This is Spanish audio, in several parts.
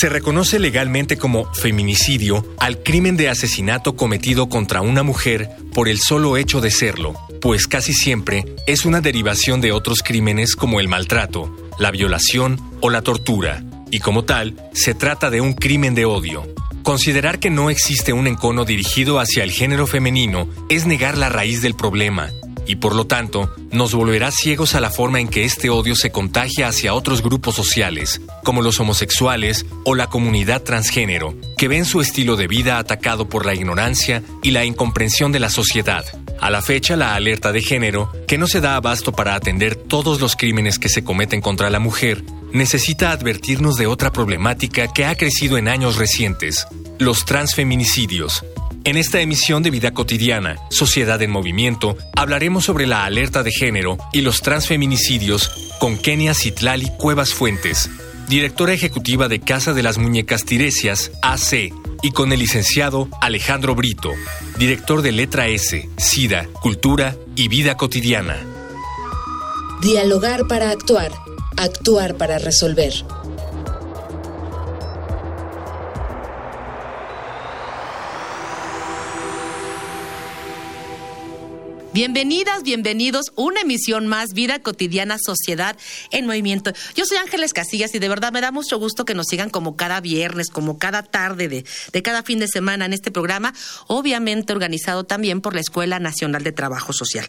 Se reconoce legalmente como feminicidio al crimen de asesinato cometido contra una mujer por el solo hecho de serlo, pues casi siempre es una derivación de otros crímenes como el maltrato, la violación o la tortura, y como tal, se trata de un crimen de odio. Considerar que no existe un encono dirigido hacia el género femenino es negar la raíz del problema y por lo tanto nos volverá ciegos a la forma en que este odio se contagia hacia otros grupos sociales, como los homosexuales o la comunidad transgénero, que ven su estilo de vida atacado por la ignorancia y la incomprensión de la sociedad. A la fecha, la alerta de género, que no se da abasto para atender todos los crímenes que se cometen contra la mujer, necesita advertirnos de otra problemática que ha crecido en años recientes, los transfeminicidios, en esta emisión de Vida Cotidiana, Sociedad en Movimiento, hablaremos sobre la alerta de género y los transfeminicidios con Kenia Citlali Cuevas Fuentes, directora ejecutiva de Casa de las Muñecas Tiresias, AC, y con el licenciado Alejandro Brito, director de Letra S, SIDA, Cultura y Vida Cotidiana. Dialogar para actuar, actuar para resolver. Bienvenidas, bienvenidos. Una emisión más, Vida Cotidiana, Sociedad en Movimiento. Yo soy Ángeles Casillas y de verdad me da mucho gusto que nos sigan como cada viernes, como cada tarde de, de cada fin de semana en este programa, obviamente organizado también por la Escuela Nacional de Trabajo Social.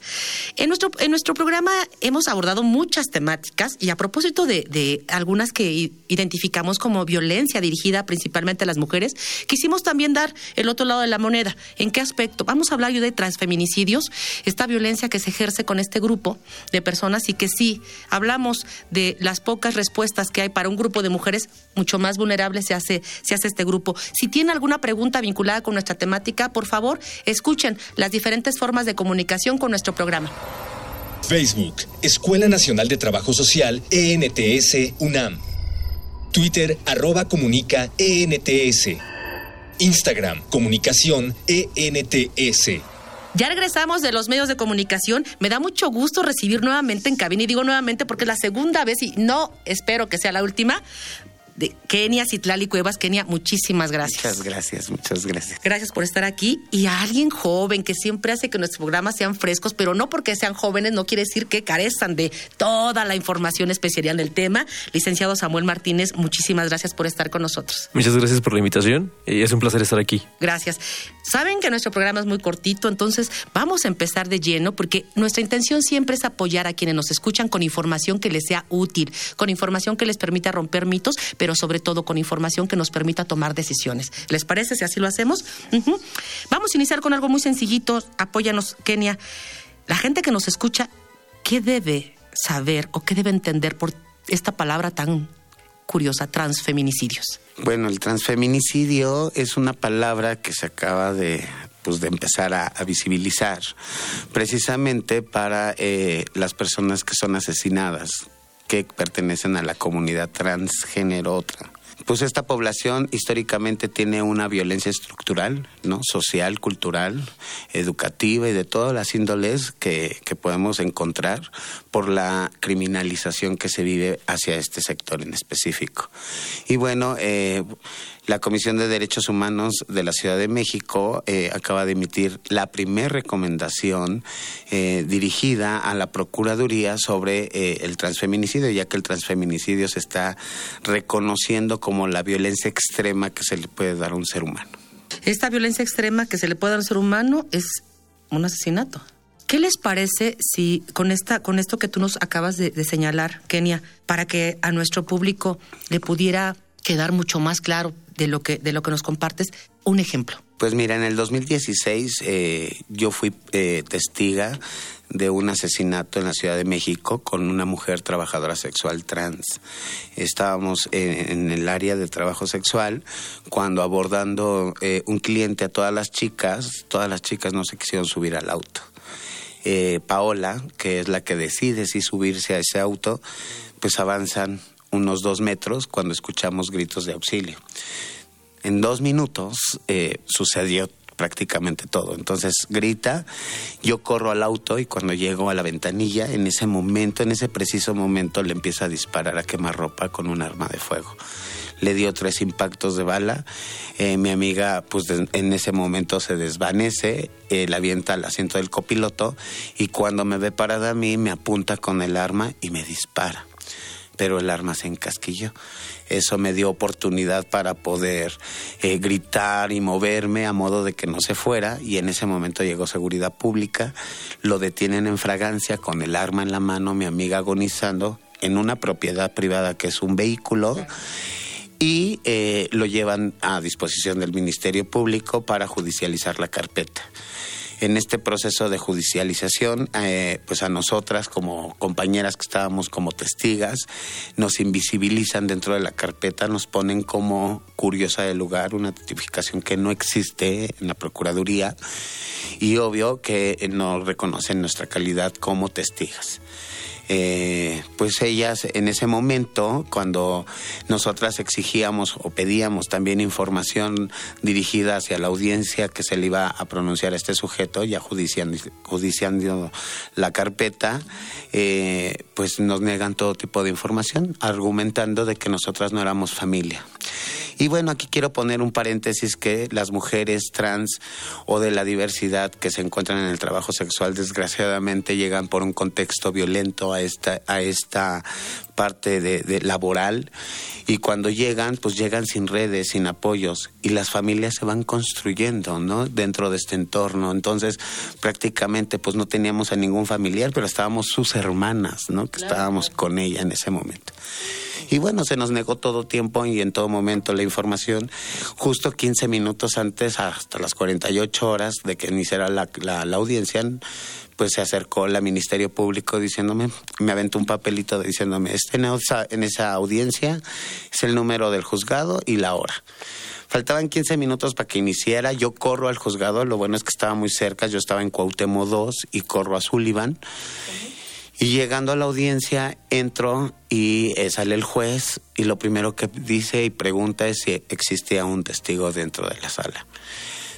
En nuestro, en nuestro programa hemos abordado muchas temáticas y a propósito de, de algunas que identificamos como violencia dirigida principalmente a las mujeres, quisimos también dar el otro lado de la moneda. ¿En qué aspecto? Vamos a hablar yo de transfeminicidios esta violencia que se ejerce con este grupo de personas y que sí, hablamos de las pocas respuestas que hay para un grupo de mujeres mucho más vulnerables se hace, se hace este grupo. Si tiene alguna pregunta vinculada con nuestra temática, por favor, escuchen las diferentes formas de comunicación con nuestro programa. Facebook, Escuela Nacional de Trabajo Social, ENTS, UNAM. Twitter, arroba comunica, ENTS. Instagram, comunicación, ENTS. Ya regresamos de los medios de comunicación. Me da mucho gusto recibir nuevamente en cabina y digo nuevamente porque es la segunda vez y no espero que sea la última de Kenia Citlali Cuevas. Kenia, muchísimas gracias. Muchas gracias, muchas gracias. Gracias por estar aquí. Y a alguien joven que siempre hace que nuestros programas sean frescos, pero no porque sean jóvenes, no quiere decir que carezcan de toda la información especial del tema. Licenciado Samuel Martínez, muchísimas gracias por estar con nosotros. Muchas gracias por la invitación y es un placer estar aquí. Gracias. Saben que nuestro programa es muy cortito, entonces vamos a empezar de lleno porque nuestra intención siempre es apoyar a quienes nos escuchan con información que les sea útil, con información que les permita romper mitos, pero pero sobre todo con información que nos permita tomar decisiones. ¿Les parece si así lo hacemos? Vamos a iniciar con algo muy sencillito. Apóyanos, Kenia. La gente que nos escucha, ¿qué debe saber o qué debe entender por esta palabra tan curiosa, transfeminicidios? Bueno, el transfeminicidio es una palabra que se acaba de pues de empezar a, visibilizar precisamente para eh, las personas que son asesinadas que pertenecen a la comunidad transgénero otra. Pues esta población históricamente tiene una violencia estructural, ¿no? social, cultural, educativa y de todas las índoles que, que podemos encontrar por la criminalización que se vive hacia este sector en específico. Y bueno, eh, la Comisión de Derechos Humanos de la Ciudad de México eh, acaba de emitir la primera recomendación eh, dirigida a la Procuraduría sobre eh, el transfeminicidio, ya que el transfeminicidio se está reconociendo como la violencia extrema que se le puede dar a un ser humano. Esta violencia extrema que se le puede dar a un ser humano es un asesinato. ¿Qué les parece si con esta, con esto que tú nos acabas de, de señalar, Kenia, para que a nuestro público le pudiera quedar mucho más claro de lo que, de lo que nos compartes. Un ejemplo. Pues mira, en el 2016 eh, yo fui eh, testiga de un asesinato en la Ciudad de México con una mujer trabajadora sexual trans. Estábamos en, el área de trabajo sexual cuando abordando eh, un cliente a todas las chicas, todas las chicas no se quisieron subir al auto. Eh, Paola, que es la que decide si subirse a ese auto, pues avanzan unos dos metros cuando escuchamos gritos de auxilio en dos minutos eh, sucedió prácticamente todo. Entonces grita, yo corro al auto y cuando llego a la ventanilla, en ese momento, en ese preciso momento, le empieza a disparar a quemarropa con un arma de fuego. Le dio tres impactos de bala. Eh, mi amiga, pues en ese momento se desvanece, eh, la avienta al asiento del copiloto y cuando me ve parada a mí, me apunta con el arma y me dispara. Pero el arma se encasquilló. Eso me dio oportunidad para poder eh, gritar y moverme a modo de que no se fuera y en ese momento llegó seguridad pública, lo detienen en fragancia con el arma en la mano, mi amiga agonizando en una propiedad privada que es un vehículo y eh, lo llevan a disposición del Ministerio Público para judicializar la carpeta en este proceso de judicialización, eh, pues a nosotras como compañeras que estábamos como testigas, nos invisibilizan dentro de la carpeta, nos ponen como curiosa del lugar, una notificación que no existe en la Procuraduría y obvio que no reconocen nuestra calidad como testigas. Eh, pues ellas en ese momento, cuando nosotras exigíamos o pedíamos también información dirigida hacia la audiencia que se le iba a pronunciar a este sujeto, ya judiciando, la carpeta, eh, pues nos negan todo tipo de información, argumentando de que nosotras no éramos familia. Y bueno, aquí quiero poner un paréntesis que las mujeres trans o de la diversidad que se encuentran en el trabajo sexual desgraciadamente llegan por un contexto violento a esta, a esta parte de, laboral y cuando llegan, pues llegan sin redes, sin apoyos y las familias se van construyendo, ¿no? Dentro de este entorno. Entonces, prácticamente, pues no teníamos a ningún familiar, pero estábamos sus hermanas, ¿no? Que estábamos con ella en ese momento. Y bueno, se nos negó todo tiempo y en todo momento la información. Justo 15 minutos antes, hasta las 48 horas de que iniciara la, la, audiencia, pues se acercó la Ministerio Público diciéndome, me aventó un papelito diciéndome, este en esa, en esa audiencia es el número del juzgado y la hora. Faltaban 15 minutos para que iniciara. Yo corro al juzgado. Lo bueno es que estaba muy cerca. Yo estaba en Cuauhtémoc 2 y corro a Sullivan. Y llegando a la audiencia, entro y eh, sale el juez y lo primero que dice y pregunta es si existía un testigo dentro de la sala.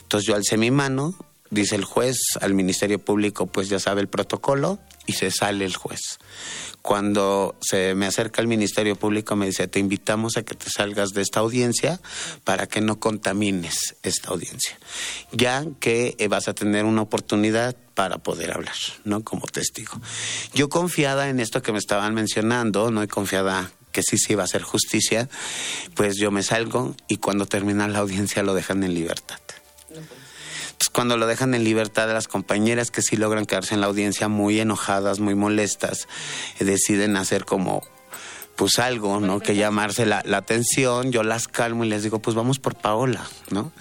Entonces yo alcé mi mano, dice el juez, al Ministerio Público pues ya sabe el protocolo y se sale el juez. Cuando se me acerca el Ministerio Público me dice, te invitamos a que te salgas de esta audiencia para que no contamines esta audiencia, ya que eh, vas a tener una oportunidad para poder hablar, ¿no? Como testigo. Yo confiada en esto que me estaban mencionando, no y confiada que sí se iba a hacer justicia, pues yo me salgo y cuando termina la audiencia lo dejan en libertad cuando lo dejan en libertad las compañeras que sí logran quedarse en la audiencia muy enojadas, muy molestas, eh, deciden hacer como pues algo, ¿no? Que llamarse la, la, atención, yo las calmo y les digo, pues vamos por Paola, ¿no?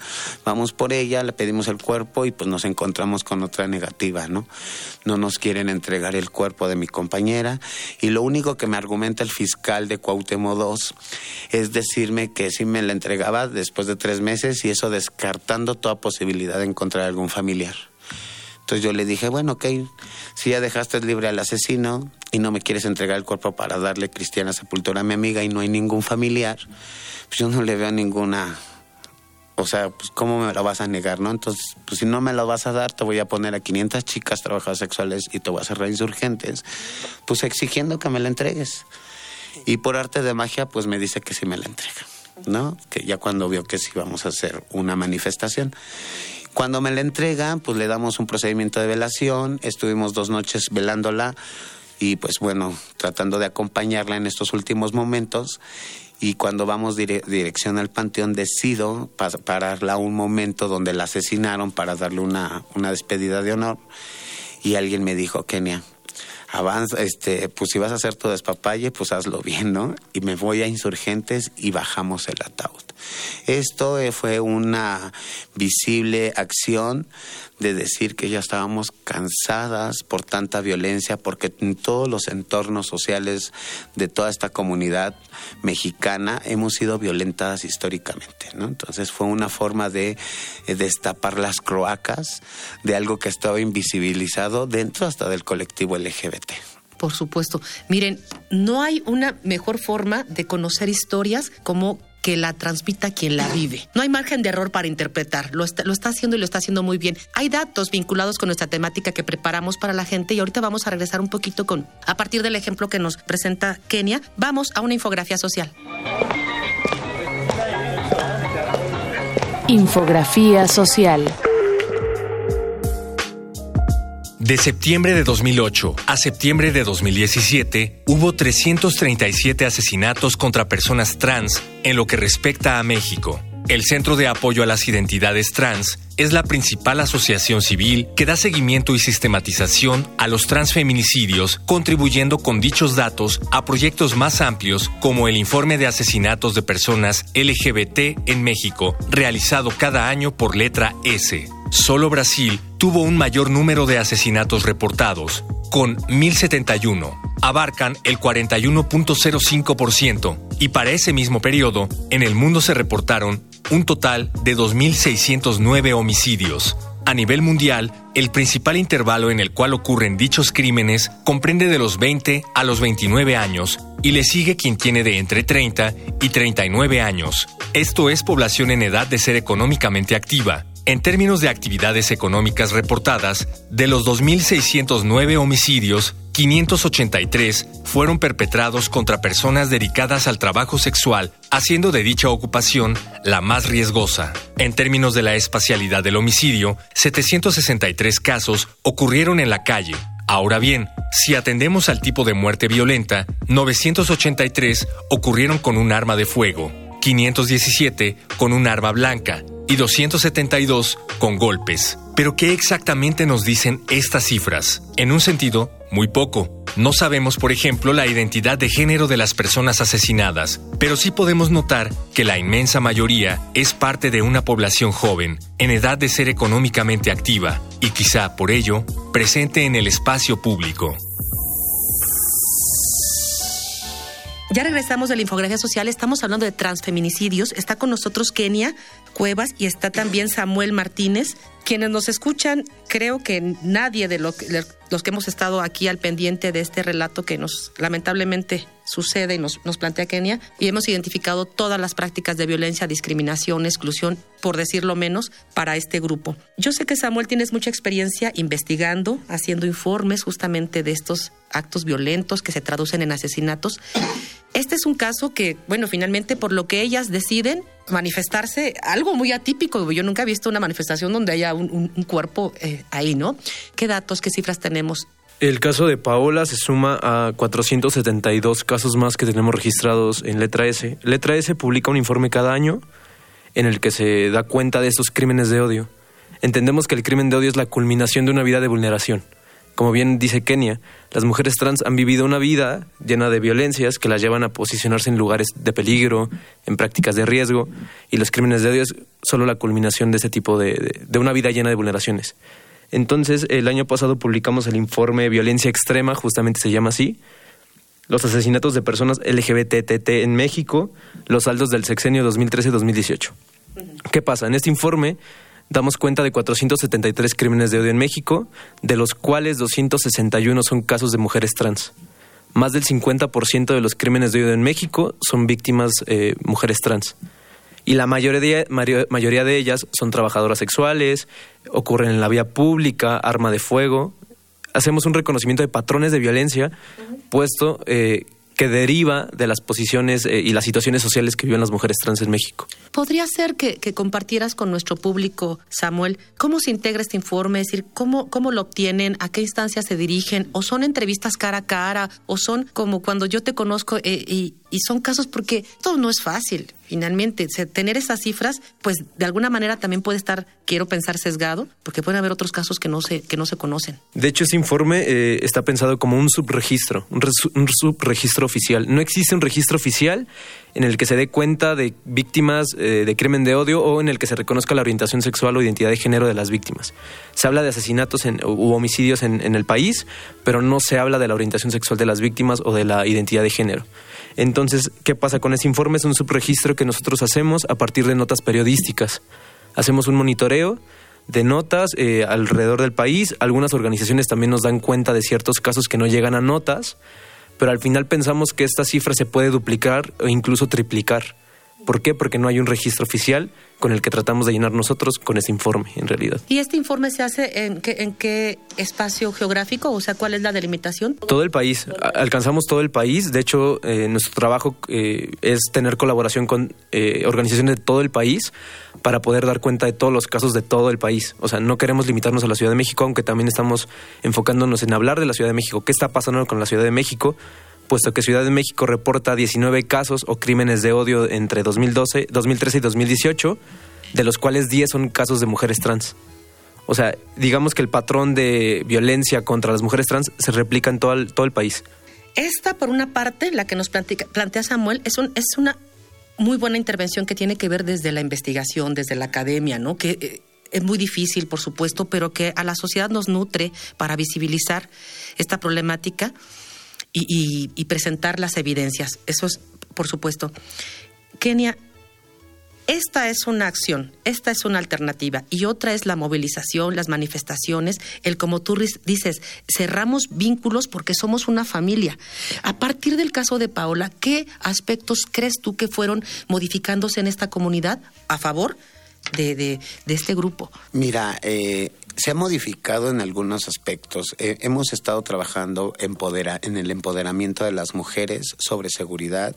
Vamos por ella, le pedimos el cuerpo y pues nos encontramos con otra negativa, ¿no? No nos quieren entregar el cuerpo de mi compañera y lo único que me argumenta el fiscal de Cuauhtémoc II es decirme que sí me la entregaba después de tres meses y eso descartando toda posibilidad de encontrar algún familiar. Entonces yo le dije, bueno, ok, si ya dejaste libre al asesino y no me quieres entregar el cuerpo para darle cristiana sepultura a mi amiga y no hay ningún familiar, pues yo no le veo ninguna... O sea, pues ¿cómo me lo vas a negar, no? Entonces, pues si no me lo vas a dar, te voy a poner a 500 chicas trabajadoras sexuales y te voy a hacer reinsurgentes, pues exigiendo que me la entregues. Y por arte de magia, pues me dice que sí me la entrega, ¿no? Que ya cuando vio que sí vamos a hacer una manifestación. Cuando me la entregan, pues le damos un procedimiento de velación, estuvimos dos noches velándola y pues bueno, tratando de acompañarla en estos últimos momentos. Y cuando vamos dirección al panteón, decido pararla un momento donde la asesinaron para darle una, una despedida de honor. Y alguien me dijo, Kenia, avanza, este, pues si vas a hacer tu despapalle, pues hazlo bien, ¿no? Y me voy a insurgentes y bajamos el ataúd. Esto eh, fue una visible acción de decir que ya estábamos cansadas por tanta violencia, porque en todos los entornos sociales de toda esta comunidad mexicana hemos sido violentadas históricamente, ¿no? Entonces fue una forma de eh, destapar las croacas de algo que estaba invisibilizado dentro hasta del colectivo LGBT. Por supuesto. Miren, no hay una mejor forma de conocer historias como que la transmita quien la vive. No hay margen de error para interpretar, lo está, lo está haciendo y lo está haciendo muy bien. Hay datos vinculados con nuestra temática que preparamos para la gente y ahorita vamos a regresar un poquito con, a partir del ejemplo que nos presenta Kenia, vamos a una infografía social. Infografía social. De septiembre de 2008 a septiembre de 2017, hubo 337 asesinatos contra personas trans en lo que respecta a México. El Centro de Apoyo a las Identidades Trans es la principal asociación civil que da seguimiento y sistematización a los transfeminicidios, contribuyendo con dichos datos a proyectos más amplios como el Informe de Asesinatos de Personas LGBT en México, realizado cada año por letra S. Solo Brasil tuvo un mayor número de asesinatos reportados, con 1071. Abarcan el 41.05% y para ese mismo periodo, en el mundo se reportaron un total de 2.609 homicidios. A nivel mundial, el principal intervalo en el cual ocurren dichos crímenes comprende de los 20 a los 29 años y le sigue quien tiene de entre 30 y 39 años. Esto es población en edad de ser económicamente activa, en términos de actividades económicas reportadas, de los 2.609 homicidios, 583 fueron perpetrados contra personas dedicadas al trabajo sexual, haciendo de dicha ocupación la más riesgosa. En términos de la espacialidad del homicidio, 763 casos ocurrieron en la calle. Ahora bien, si atendemos al tipo de muerte violenta, 983 ocurrieron con un arma de fuego, 517 con un arma blanca y 272 con golpes. Pero ¿qué exactamente nos dicen estas cifras? En un sentido, muy poco. No sabemos, por ejemplo, la identidad de género de las personas asesinadas, pero sí podemos notar que la inmensa mayoría es parte de una población joven, en edad de ser económicamente activa y quizá por ello presente en el espacio público. Ya regresamos de la infografía social, estamos hablando de transfeminicidios. Está con nosotros Kenia Cuevas y está también Samuel Martínez. Quienes nos escuchan, creo que nadie de, los que hemos estado aquí al pendiente de este relato que nos lamentablemente sucede y nos, nos plantea Kenia, y hemos identificado todas las prácticas de violencia, discriminación, exclusión, por decirlo menos, para este grupo. Yo sé que Samuel tienes mucha experiencia investigando, haciendo informes justamente de estos actos violentos que se traducen en asesinatos. Este es un caso que, bueno, finalmente por lo que ellas deciden manifestarse, algo muy atípico. Yo nunca he visto una manifestación donde haya un, cuerpo eh, ahí, ¿no? ¿Qué datos, qué cifras tenemos? El caso de Paola se suma a 472 casos más que tenemos registrados en Letra S. Letra S publica un informe cada año en el que se da cuenta de estos crímenes de odio. Entendemos que el crimen de odio es la culminación de una vida de vulneración como bien dice Kenia, las mujeres trans han vivido una vida llena de violencias que las llevan a posicionarse en lugares de peligro, en prácticas de riesgo, y los crímenes de odio es solo la culminación de ese tipo de, de, una vida llena de vulneraciones. Entonces, el año pasado publicamos el informe Violencia Extrema, justamente se llama así, los asesinatos de personas LGBTT en México, los saldos del sexenio 2013-2018. ¿Qué pasa? En este informe damos cuenta de 473 crímenes de odio en México, de los cuales 261 son casos de mujeres trans. Más del 50% de los crímenes de odio en México son víctimas eh, mujeres trans. Y la mayoría de, mayoría de ellas son trabajadoras sexuales, ocurren en la vía pública, arma de fuego. Hacemos un reconocimiento de patrones de violencia, puesto eh, que deriva de las posiciones eh, y las situaciones sociales que viven las mujeres trans en México. ¿Podría ser que, compartieras con nuestro público, Samuel, cómo se integra este informe? Es decir, ¿cómo, ¿cómo lo obtienen? ¿A qué instancias se dirigen? ¿O son entrevistas cara a cara? ¿O son como cuando yo te conozco eh, y y son casos porque todo no es fácil. Finalmente, tener esas cifras, pues de alguna manera también puede estar, quiero pensar, sesgado, porque pueden haber otros casos que no se, que no se conocen. De hecho, ese informe eh, está pensado como un subregistro, un, un subregistro oficial. No existe un registro oficial en el que se dé cuenta de víctimas eh, de crimen de odio o en el que se reconozca la orientación sexual o identidad de género de las víctimas. Se habla de asesinatos u homicidios en, en el país, pero no se habla de la orientación sexual de las víctimas o de la identidad de género. Entonces, ¿qué pasa con ese informe? Es un subregistro que nosotros hacemos a partir de notas periodísticas. Hacemos un monitoreo de notas eh, alrededor del país. Algunas organizaciones también nos dan cuenta de ciertos casos que no llegan a notas pero al final pensamos que esta cifra se puede duplicar o incluso triplicar. ¿Por qué? Porque no hay un registro oficial con el que tratamos de llenar nosotros con ese informe, en realidad. ¿Y este informe se hace en qué, en qué espacio geográfico? O sea, ¿cuál es la delimitación? Todo el país. Alcanzamos todo el país. De hecho, eh, nuestro trabajo eh, es tener colaboración con eh, organizaciones de todo el país para poder dar cuenta de todos los casos de todo el país. O sea, no queremos limitarnos a la Ciudad de México, aunque también estamos enfocándonos en hablar de la Ciudad de México. ¿Qué está pasando con la Ciudad de México? Puesto que Ciudad de México reporta 19 casos o crímenes de odio entre 2012, 2013 y 2018, de los cuales 10 son casos de mujeres trans. O sea, digamos que el patrón de violencia contra las mujeres trans se replica en todo el, todo el país. Esta, por una parte, la que nos plantea Samuel, es, un, es una muy buena intervención que tiene que ver desde la investigación, desde la academia, ¿no? Que eh, es muy difícil, por supuesto, pero que a la sociedad nos nutre para visibilizar esta problemática y, y presentar las evidencias. Eso es, por supuesto. Kenia, esta es una acción, esta es una alternativa y otra es la movilización, las manifestaciones, el como tú dices, cerramos vínculos porque somos una familia. A partir del caso de Paola, ¿qué aspectos crees tú que fueron modificándose en esta comunidad a favor de, de, este grupo? Mira, eh, se ha modificado en algunos aspectos. Eh, hemos estado trabajando en el empoderamiento de las mujeres sobre seguridad,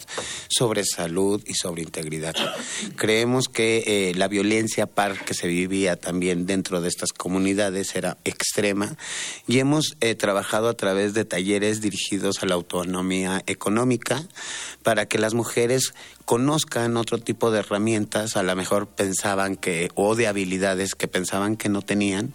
sobre salud y sobre integridad. Creemos que eh, la violencia par que se vivía también dentro de estas comunidades era extrema y hemos eh, trabajado a través de talleres dirigidos a la autonomía económica para que las mujeres conozcan otro tipo de herramientas, a lo mejor pensaban que, o de habilidades que pensaban que no tenían,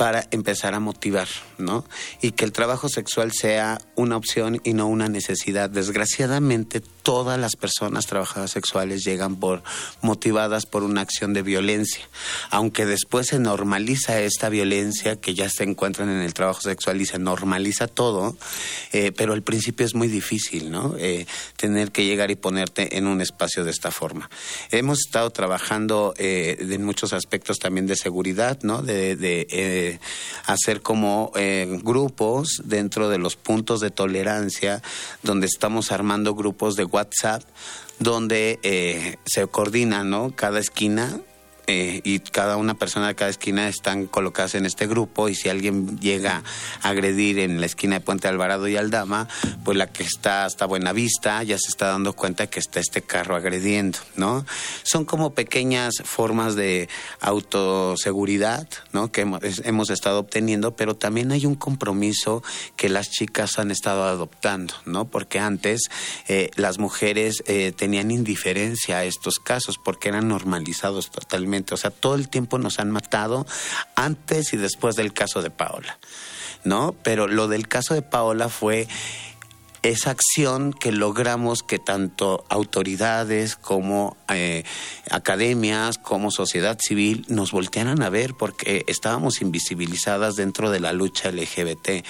para empezar a motivar, ¿no? Y que el trabajo sexual sea una opción y no una necesidad. Desgraciadamente, todas las personas trabajadoras sexuales llegan por motivadas por una acción de violencia, aunque después se normaliza esta violencia que ya se encuentran en el trabajo sexual y se normaliza todo, eh, pero al principio es muy difícil, ¿no? Eh, tener que llegar y ponerte en un espacio de esta forma. Hemos estado trabajando eh, en muchos aspectos también de seguridad, ¿no? De, de hacer como eh, grupos dentro de los puntos de tolerancia, donde estamos armando grupos de WhatsApp, donde eh, se coordina, ¿no? Cada esquina eh, y cada una persona de cada esquina están colocadas en este grupo y si alguien llega a agredir en la esquina de Puente Alvarado y Aldama, pues la que está hasta Buenavista ya se está dando cuenta que está este carro agrediendo, ¿no? Son como pequeñas formas de autoseguridad, ¿no? Que hemos, estado obteniendo, pero también hay un compromiso que las chicas han estado adoptando, ¿no? Porque antes eh, las mujeres eh, tenían indiferencia a estos casos porque eran normalizados totalmente o sea, todo el tiempo nos han matado antes y después del caso de Paola, ¿no? Pero lo del caso de Paola fue esa acción que logramos que tanto autoridades como eh, academias, como sociedad civil nos voltearan a ver porque estábamos invisibilizadas dentro de la lucha LGBT.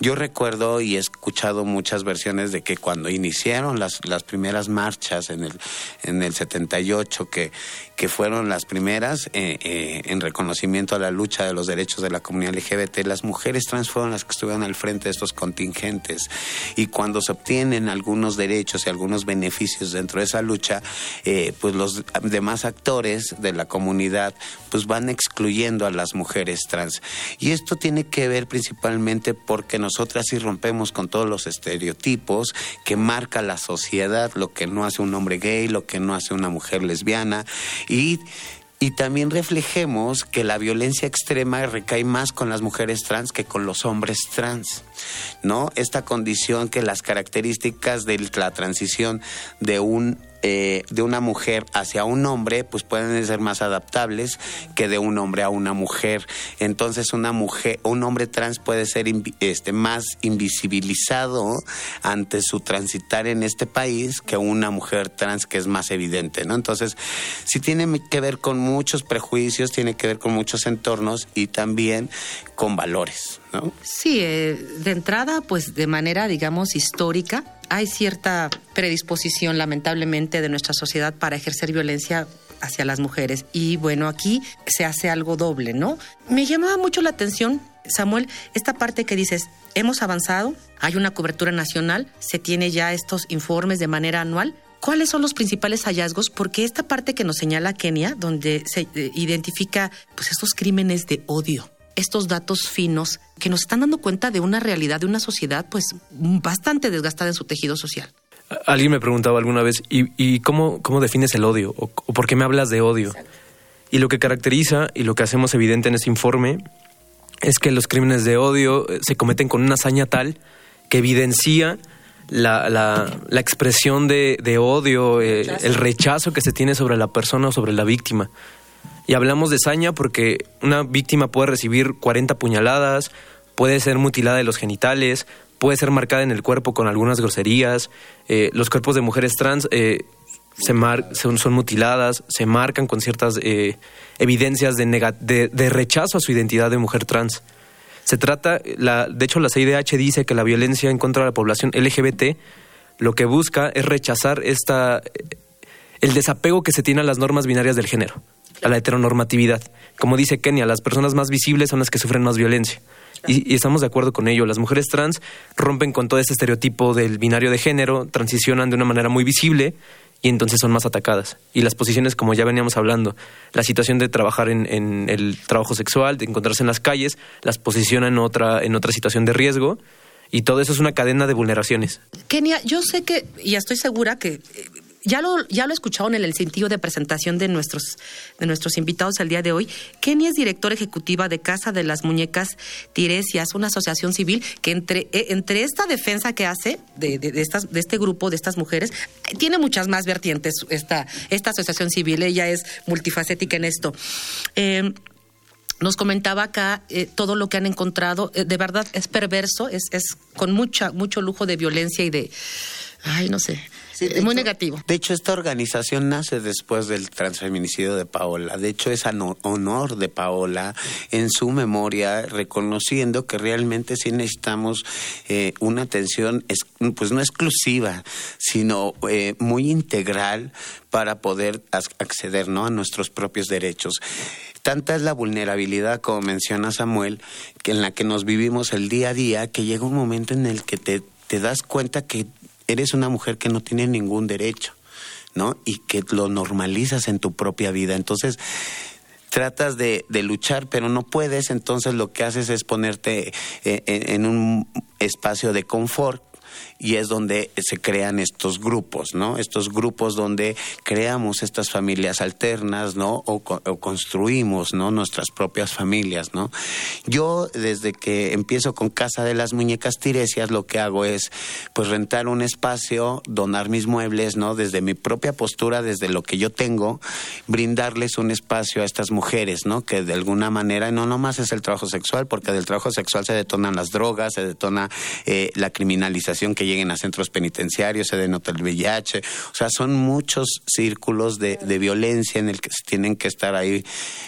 Yo recuerdo y he escuchado muchas versiones de que cuando iniciaron las, las primeras marchas en el, en el 78, que, que fueron las primeras eh, eh, en reconocimiento a la lucha de los derechos de la comunidad LGBT, las mujeres trans fueron las que estuvieron al frente de estos contingentes. Y cuando se obtienen algunos derechos y algunos beneficios dentro de esa lucha, eh, pues los demás actores de la comunidad pues van excluyendo a las mujeres trans. Y esto tiene que ver principalmente porque nosotras sí rompemos con todos los estereotipos que marca la sociedad, lo que no hace un hombre gay, lo que no hace una mujer lesbiana y y también reflejemos que la violencia extrema recae más con las mujeres trans que con los hombres trans. ¿no? Esta condición que las características de la transición de un eh, de una mujer hacia un hombre, pues pueden ser más adaptables que de un hombre a una mujer. Entonces, una mujer, un hombre trans puede ser este, más invisibilizado ante su transitar en este país que una mujer trans que es más evidente, ¿no? Entonces, sí tiene que ver con muchos prejuicios, tiene que ver con muchos entornos y también con valores, Sí, eh, de entrada, pues de manera, digamos, histórica, hay cierta predisposición, lamentablemente, de nuestra sociedad para ejercer violencia hacia las mujeres. Y bueno, aquí se hace algo doble, ¿no? Me llamaba mucho la atención, Samuel, esta parte que dices, hemos avanzado, hay una cobertura nacional, se tiene ya estos informes de manera anual. ¿Cuáles son los principales hallazgos? Porque esta parte que nos señala Kenia, donde se eh, identifica pues estos crímenes de odio, estos datos finos que nos están dando cuenta de una realidad de una sociedad pues bastante desgastada en su tejido social. Alguien me preguntaba alguna vez, ¿y, cómo, cómo, defines el odio? ¿O, por qué me hablas de odio? Y lo que caracteriza y lo que hacemos evidente en ese informe es que los crímenes de odio eh, se cometen con una hazaña tal que evidencia la, la, la expresión de, de odio, eh, el rechazo que se tiene sobre la persona o sobre la víctima. Y hablamos de saña porque una víctima puede recibir 40 puñaladas, puede ser mutilada de los genitales, puede ser marcada en el cuerpo con algunas groserías. Eh, los cuerpos de mujeres trans eh, se son, mutiladas, se marcan con ciertas eh, evidencias de, de, rechazo a su identidad de mujer trans. Se trata, la, de hecho la CIDH dice que la violencia en contra de la población LGBT lo que busca es rechazar esta, el desapego que se tiene a las normas binarias del género a la heteronormatividad. Como dice Kenia, las personas más visibles son las que sufren más violencia. Y, estamos de acuerdo con ello. Las mujeres trans rompen con todo este estereotipo del binario de género, transicionan de una manera muy visible y entonces son más atacadas. Y las posiciones, como ya veníamos hablando, la situación de trabajar en, el trabajo sexual, de encontrarse en las calles, las posiciona en otra, en otra situación de riesgo. Y todo eso es una cadena de vulneraciones. Kenia, yo sé que, y estoy segura que ya lo, ya lo escucharon en el sentido de presentación de nuestros, de nuestros invitados el día de hoy. Kenny es directora ejecutiva de Casa de las Muñecas Tiresias, una asociación civil que entre, eh, entre esta defensa que hace de, de, estas, de este grupo, de estas mujeres, tiene muchas más vertientes esta, esta asociación civil. Ella es multifacética en esto. Eh, nos comentaba acá eh, todo lo que han encontrado, de verdad es perverso, es, es con mucha, mucho lujo de violencia y de, ay, no sé, es muy negativo. De hecho, esta organización nace después del transfeminicidio de Paola. De hecho, es honor de Paola en su memoria, reconociendo que realmente sí necesitamos eh, una atención, pues no exclusiva, sino eh, muy integral para poder acceder ¿no? a nuestros propios derechos. Tanta es la vulnerabilidad, como menciona Samuel, que en la que nos vivimos el día a día, que llega un momento en el que te, te das cuenta que eres una mujer que no tiene ningún derecho, ¿no? Y que lo normalizas en tu propia vida. Entonces, tratas de, luchar, pero no puedes, entonces lo que haces es ponerte eh, en un espacio de confort y es donde se crean estos grupos, ¿no? Estos grupos donde creamos estas familias alternas, ¿no? O, construimos, ¿no? Nuestras propias familias, ¿no? Yo desde que empiezo con Casa de las Muñecas Tiresias lo que hago es pues rentar un espacio, donar mis muebles, ¿no? Desde mi propia postura, desde lo que yo tengo, brindarles un espacio a estas mujeres, ¿no? Que de alguna manera, no nomás es el trabajo sexual, porque del trabajo sexual se detonan las drogas, se detona eh, la criminalización que lleguen a centros penitenciarios, se denota el VIH. O sea, son muchos círculos de, violencia en el que tienen que estar ahí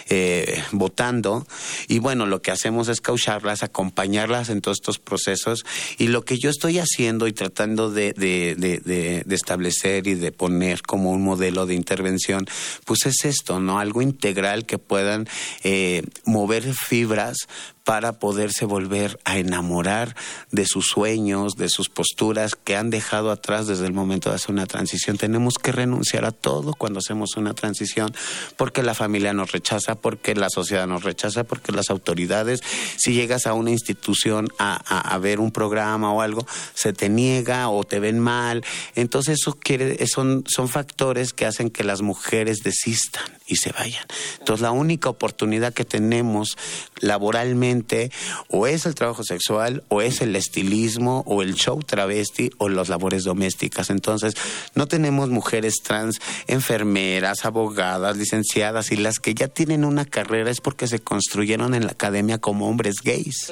eh, votando. Y bueno, lo que hacemos es caucharlas, acompañarlas en todos estos procesos. Y lo que yo estoy haciendo y tratando de, de, establecer y de poner como un modelo de intervención, pues es esto, ¿no? Algo integral que puedan eh, mover fibras para poderse volver a enamorar de sus sueños, de sus posturas que han dejado atrás desde el momento de hacer una transición. Tenemos que renunciar a todo cuando hacemos una transición, porque la familia nos rechaza, porque la sociedad nos rechaza, porque las autoridades, si llegas a una institución a, ver un programa o algo, se te niega o te ven mal. Entonces eso quiere, son, son factores que hacen que las mujeres desistan y se vayan. Entonces la única oportunidad que tenemos laboralmente o es el trabajo sexual o es el estilismo o el show travesti o las labores domésticas. Entonces, no tenemos mujeres trans, enfermeras, abogadas, licenciadas y las que ya tienen una carrera es porque se construyeron en la academia como hombres gays.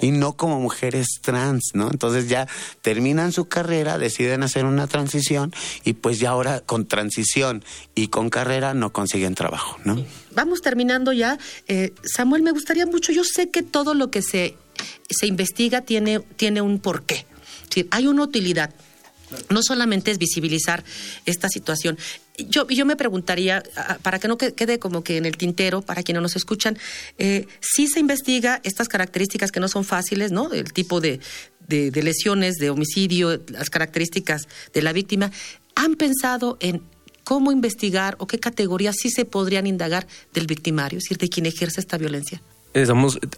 Y no como mujeres trans, ¿no? Entonces ya terminan su carrera, deciden hacer una transición y pues ya ahora con transición y con carrera no consiguen trabajo, ¿no? Vamos terminando ya. Eh, Samuel, me gustaría mucho, yo sé que todo lo que se, se investiga tiene, tiene un porqué. Hay una utilidad. No solamente es visibilizar esta situación. Yo, yo me preguntaría, para que no quede como que en el tintero, para quienes nos escuchan, eh, si se investiga estas características que no son fáciles, ¿no? El tipo de, de, de lesiones, de homicidio, las características de la víctima. ¿Han pensado en cómo investigar o qué categorías sí se podrían indagar del victimario, es decir, de quien ejerce esta violencia?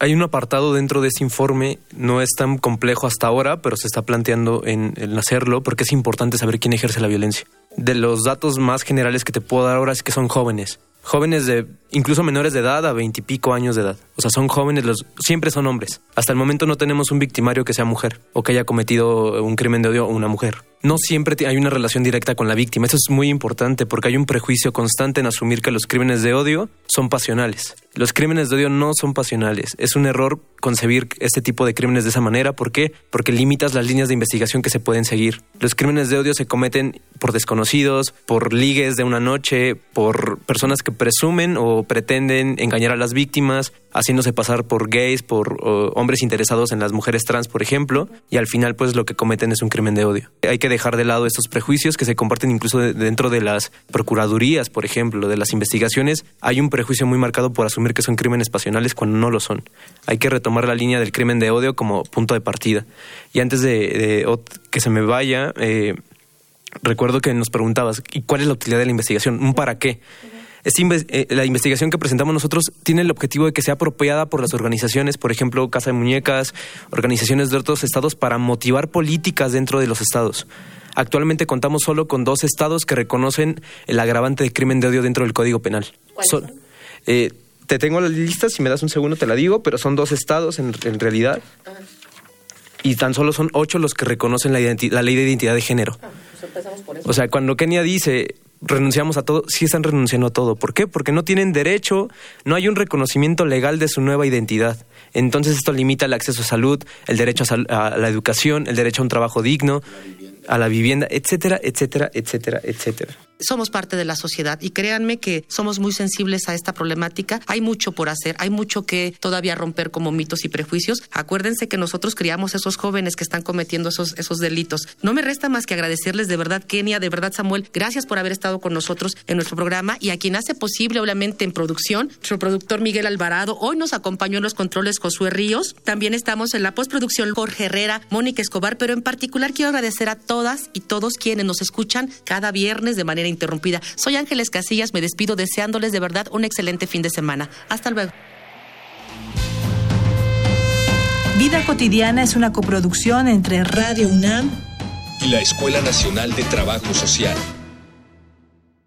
Hay un apartado dentro de ese informe, no es tan complejo hasta ahora, pero se está planteando en, en, hacerlo porque es importante saber quién ejerce la violencia. De los datos más generales que te puedo dar ahora es que son jóvenes jóvenes de incluso menores de edad a veintipico años de edad. O sea, son jóvenes, los, siempre son hombres. Hasta el momento no tenemos un victimario que sea mujer o que haya cometido un crimen de odio a una mujer. No siempre hay una relación directa con la víctima. Eso es muy importante porque hay un prejuicio constante en asumir que los crímenes de odio son pasionales. Los crímenes de odio no son pasionales. Es un error concebir este tipo de crímenes de esa manera. ¿Por qué? Porque limitas las líneas de investigación que se pueden seguir. Los crímenes de odio se cometen por desconocidos, por ligues de una noche, por personas que presumen o pretenden engañar a las víctimas, haciéndose pasar por gays, por hombres interesados en las mujeres trans, por ejemplo, y al final pues lo que cometen es un crimen de odio. Hay que dejar de lado estos prejuicios que se comparten incluso dentro de las procuradurías, por ejemplo, de las investigaciones. Hay un prejuicio muy marcado por asumir que son crímenes pasionales cuando no lo son. Hay que retomar la línea del crimen de odio como punto de partida. Y antes de, que se me vaya, eh, recuerdo que nos preguntabas, ¿y cuál es la utilidad de la investigación? ¿Un para qué? Eh, la investigación que presentamos nosotros tiene el objetivo de que sea apropiada por las organizaciones, por ejemplo, Casa de Muñecas, organizaciones de otros estados, para motivar políticas dentro de los estados. Actualmente contamos solo con dos estados que reconocen el agravante de crimen de odio dentro del Código Penal. Eh, te tengo la lista, si me das un segundo te la digo, pero son dos estados en, realidad. Y tan solo son ocho los que reconocen la, la ley de identidad de género. Ah, pues o sea, cuando Kenia dice renunciamos a todo, sí están renunciando a todo. ¿Por qué? Porque no tienen derecho, no hay un reconocimiento legal de su nueva identidad. Entonces esto limita el acceso a salud, el derecho a, la educación, el derecho a un trabajo digno, a la vivienda, etcétera, etcétera, etcétera, etcétera somos parte de la sociedad y créanme que somos muy sensibles a esta problemática. Hay mucho por hacer, hay mucho que todavía romper como mitos y prejuicios. Acuérdense que nosotros criamos a esos jóvenes que están cometiendo esos, esos delitos. No me resta más que agradecerles de verdad, Kenia, de verdad, Samuel, gracias por haber estado con nosotros en nuestro programa y a quien hace posible, obviamente, en producción, nuestro productor Miguel Alvarado. Hoy nos acompañó en los controles Josué Ríos. También estamos en la postproducción Jorge Herrera, Mónica Escobar, pero en particular quiero agradecer a todas y todos quienes nos escuchan cada viernes de manera interrumpida. Soy Ángeles Casillas, me despido deseándoles de verdad un excelente fin de semana. Hasta luego. Vida cotidiana es una coproducción entre Radio UNAM y la Escuela Nacional de Trabajo Social.